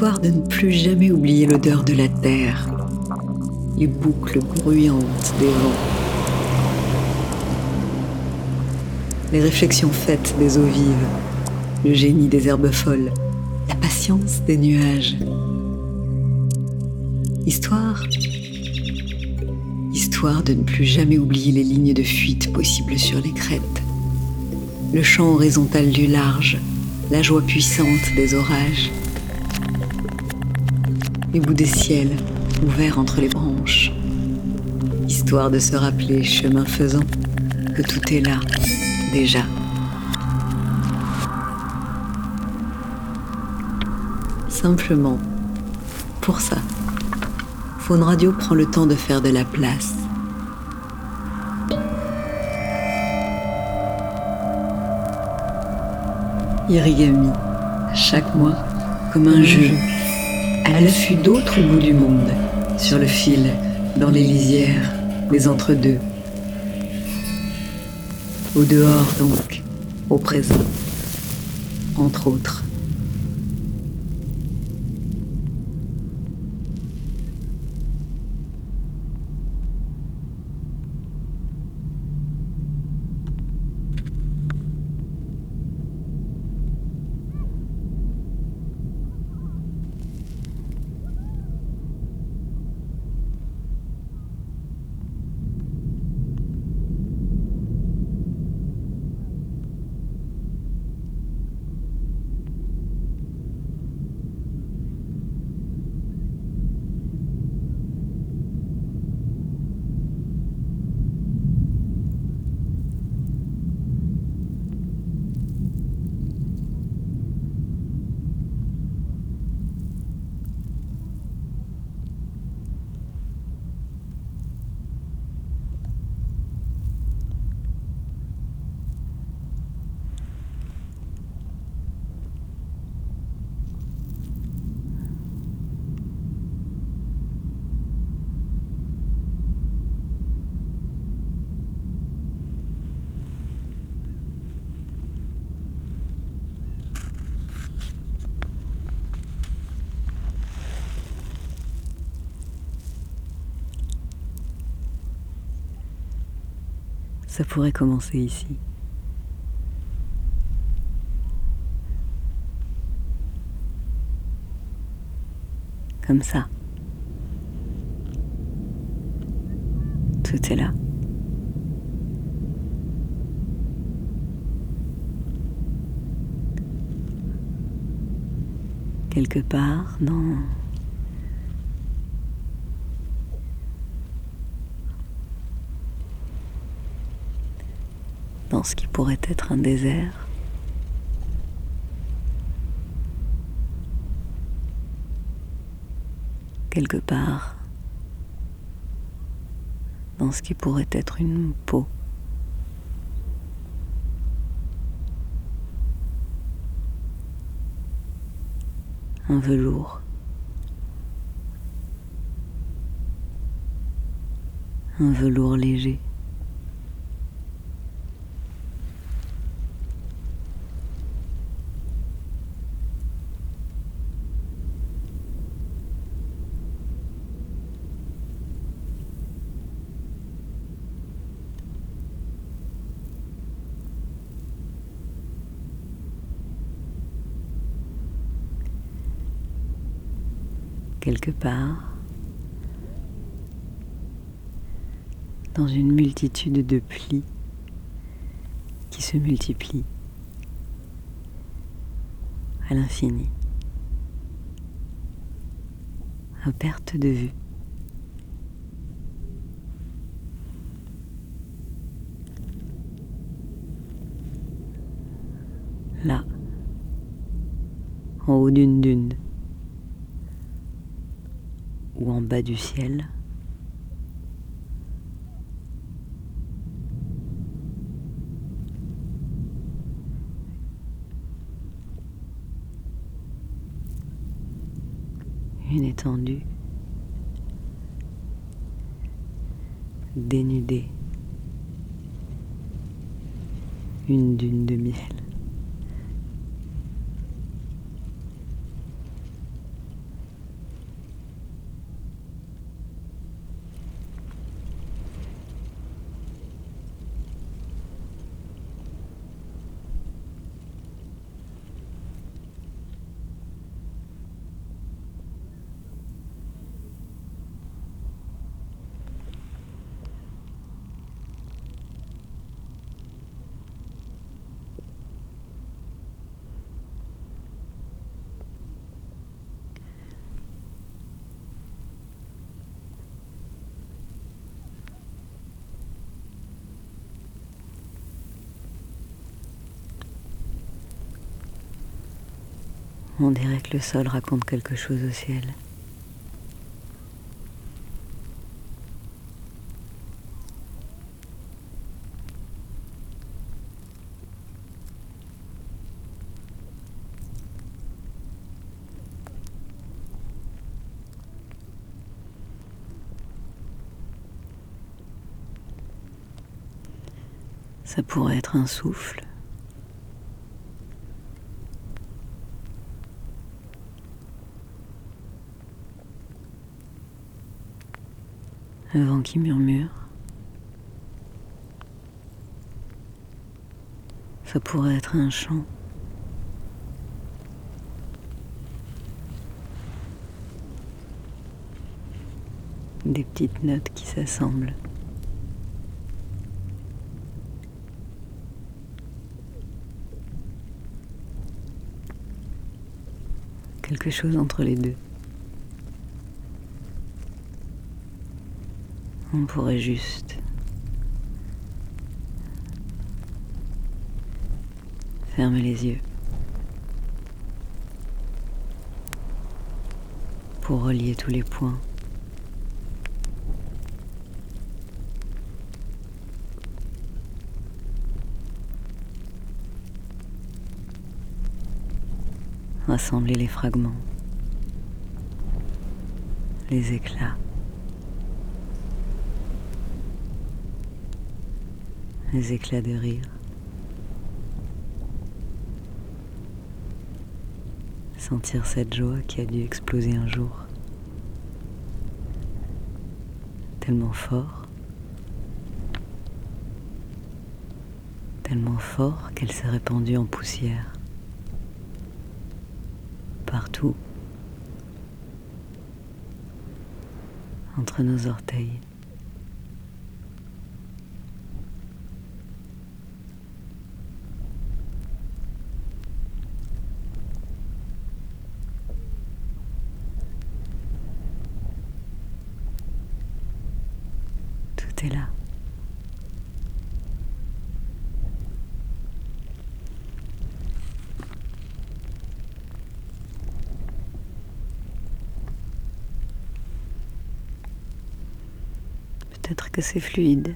Histoire de ne plus jamais oublier l'odeur de la terre, les boucles bruyantes des vents, les réflexions faites des eaux vives, le génie des herbes folles, la patience des nuages. Histoire. Histoire de ne plus jamais oublier les lignes de fuite possibles sur les crêtes, le champ horizontal du large, la joie puissante des orages, les bouts des ciels ouverts entre les branches, histoire de se rappeler, chemin faisant, que tout est là, déjà. Simplement, pour ça, Faune Radio prend le temps de faire de la place. Irigami, chaque mois, comme un jeu, à l'affût d'autres bouts du monde, sur le fil, dans les lisières, les entre-deux. Au dehors donc, au présent, entre autres. Ça pourrait commencer ici. Comme ça. Tout est là. Quelque part dans dans ce qui pourrait être un désert. Quelque part dans ce qui pourrait être une peau. Un velours. Un velours léger. Quelque part, dans une multitude de plis qui se multiplient à l'infini, à perte de vue. Là, en haut d'une dune ou en bas du ciel. Une étendue dénudée, une dune de miel. On dirait que le sol raconte quelque chose au ciel. Ça pourrait être un souffle. Un vent qui murmure. Ça pourrait être un chant. Des petites notes qui s'assemblent. quelque chose entre les deux. On pourrait juste fermer les yeux pour relier tous les points. rassembler les fragments, les éclats, les éclats de rire. Sentir cette joie qui a dû exploser un jour. Tellement fort. Tellement fort qu'elle s'est répandue en poussière partout, entre nos orteils. Tout est là. Peut-être que c'est fluide.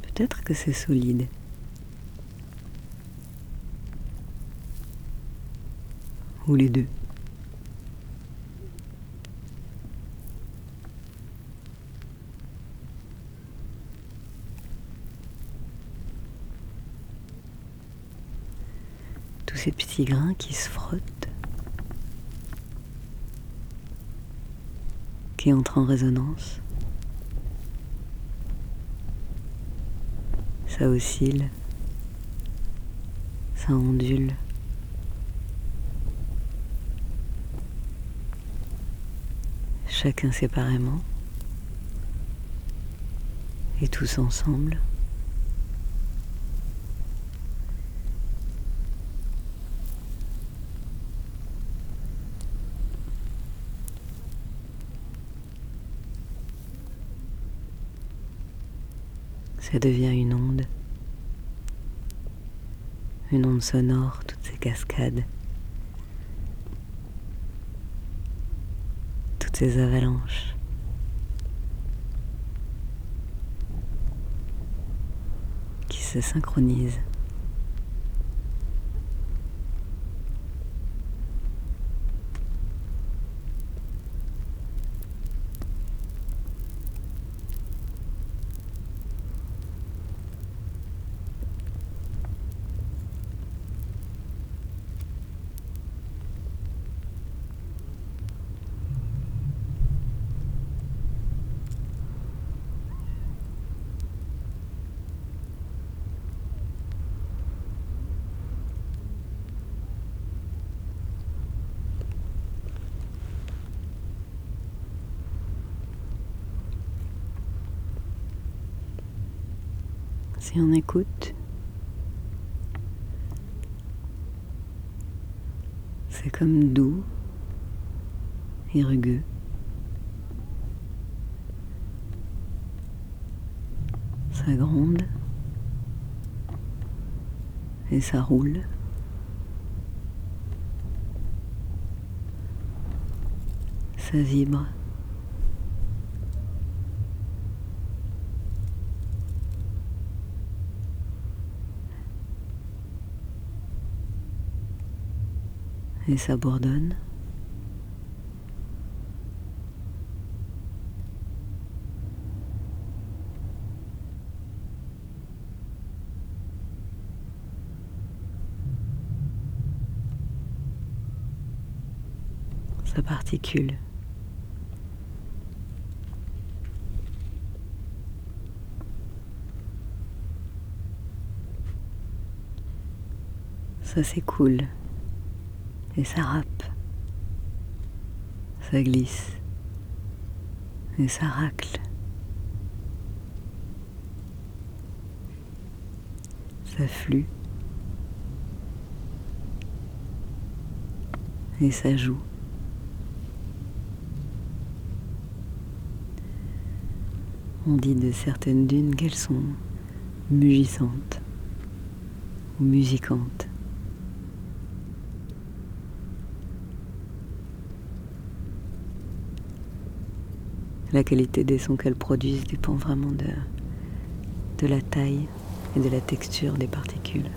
Peut-être que c'est solide. Ou les deux. Tous ces petits grains qui se frottent. Qui entre en résonance. Ça oscille, ça ondule. Chacun séparément et tous ensemble. Ça devient une onde, une onde sonore, toutes ces cascades, toutes ces avalanches. qui se synchronisent. Si on écoute, c'est comme doux et rugueux. Ça gronde Et ça roule. Ça vibre. Et ça bourdonne. sa particule. Ça s'écoule et ça râpe. Ça glisse et ça racle. Ça flue et ça joue. On dit de certaines dunes qu'elles sont mugissantes ou musicantes. La qualité des sons qu'elles produisent dépend vraiment de, la taille et de la texture des particules.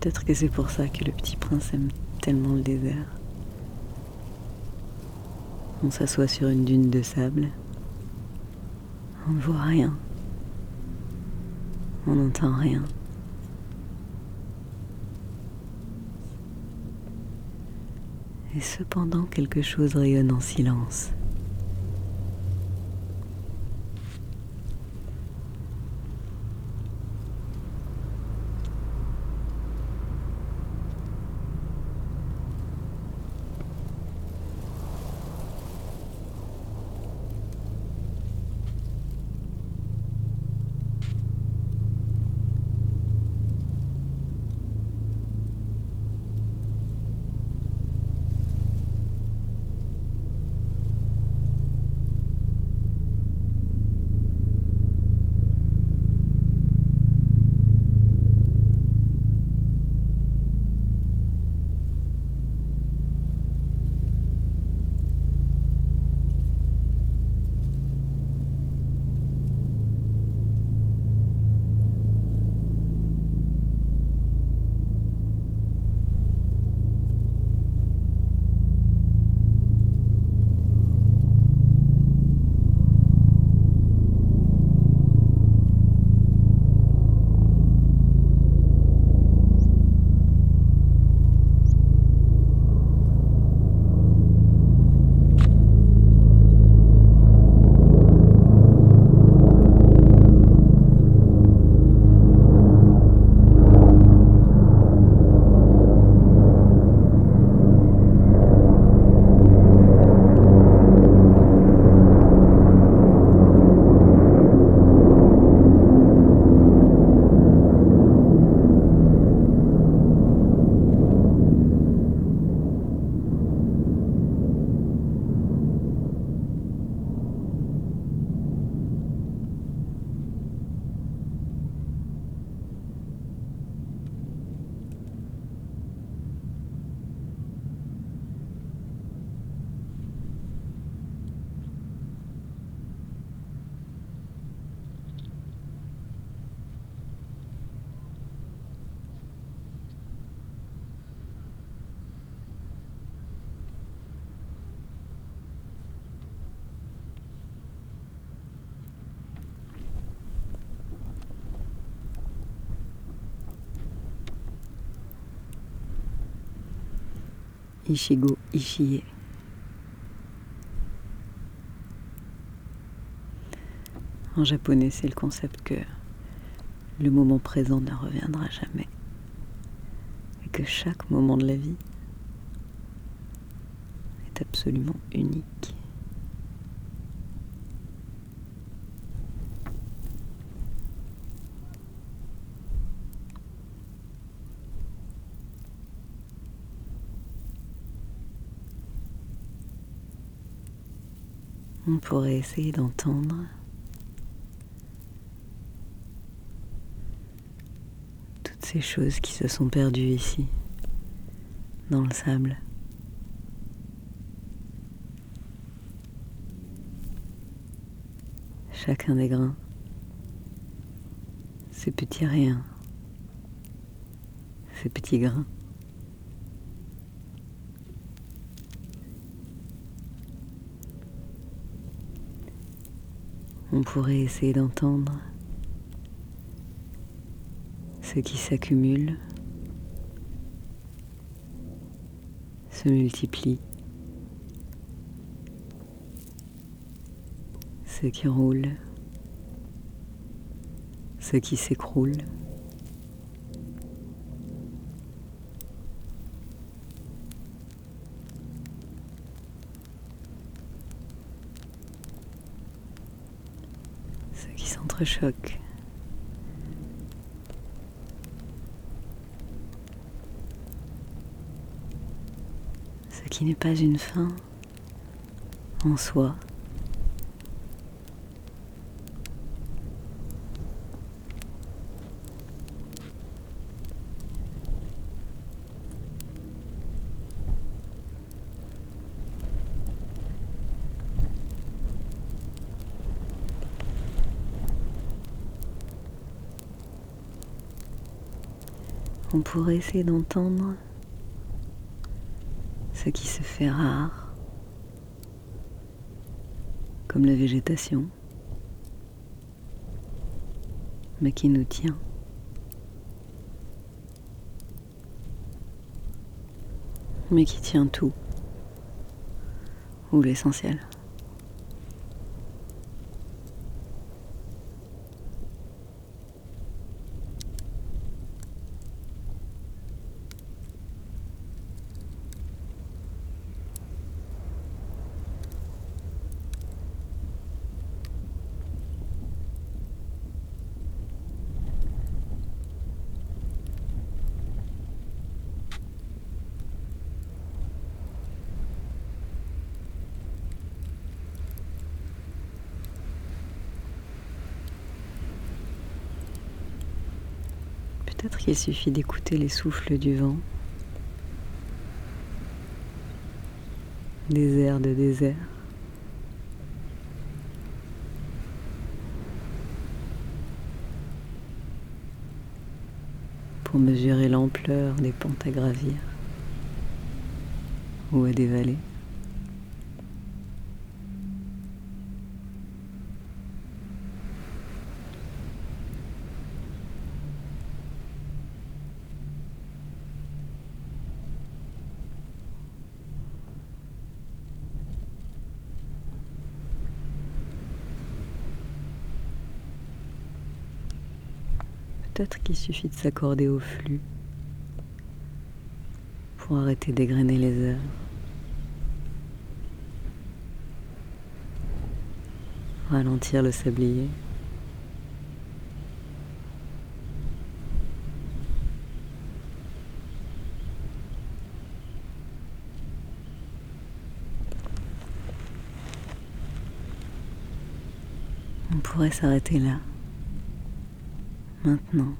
Peut-être que c'est pour ça que le petit prince aime tellement le désert. On s'assoit sur une dune de sable. On ne voit rien. On n'entend rien. Et cependant quelque chose rayonne en silence. Ishigo Ishie. En japonais, c'est le concept que le moment présent ne reviendra jamais. et que chaque moment de la vie est absolument unique. On pourrait essayer d'entendre toutes ces choses qui se sont perdues ici, dans le sable. Chacun des grains, ces petits riens, ces petits grains. On pourrait essayer d'entendre ce qui s'accumule, se multiplie, ce qui roule, ce qui s'écroule. Ce qui n'est pas une fin en soi. On pourrait essayer d'entendre ce qui se fait rare, comme la végétation, mais qui nous tient. mais qui tient tout, ou l'essentiel. Qu'il suffit d'écouter les souffles du vent, des airs de désert. Pour mesurer l'ampleur des pentes à gravir ou à dévaler. Peut-être qu'il suffit de s'accorder au flux pour arrêter d'égrener les heures. Ralentir le sablier. On pourrait s'arrêter là maintenant.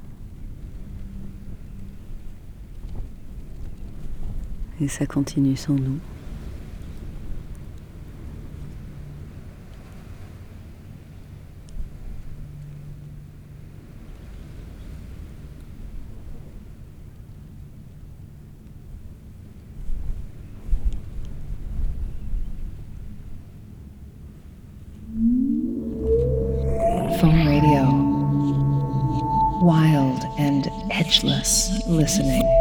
Et ça continue sans nous. speechless listening.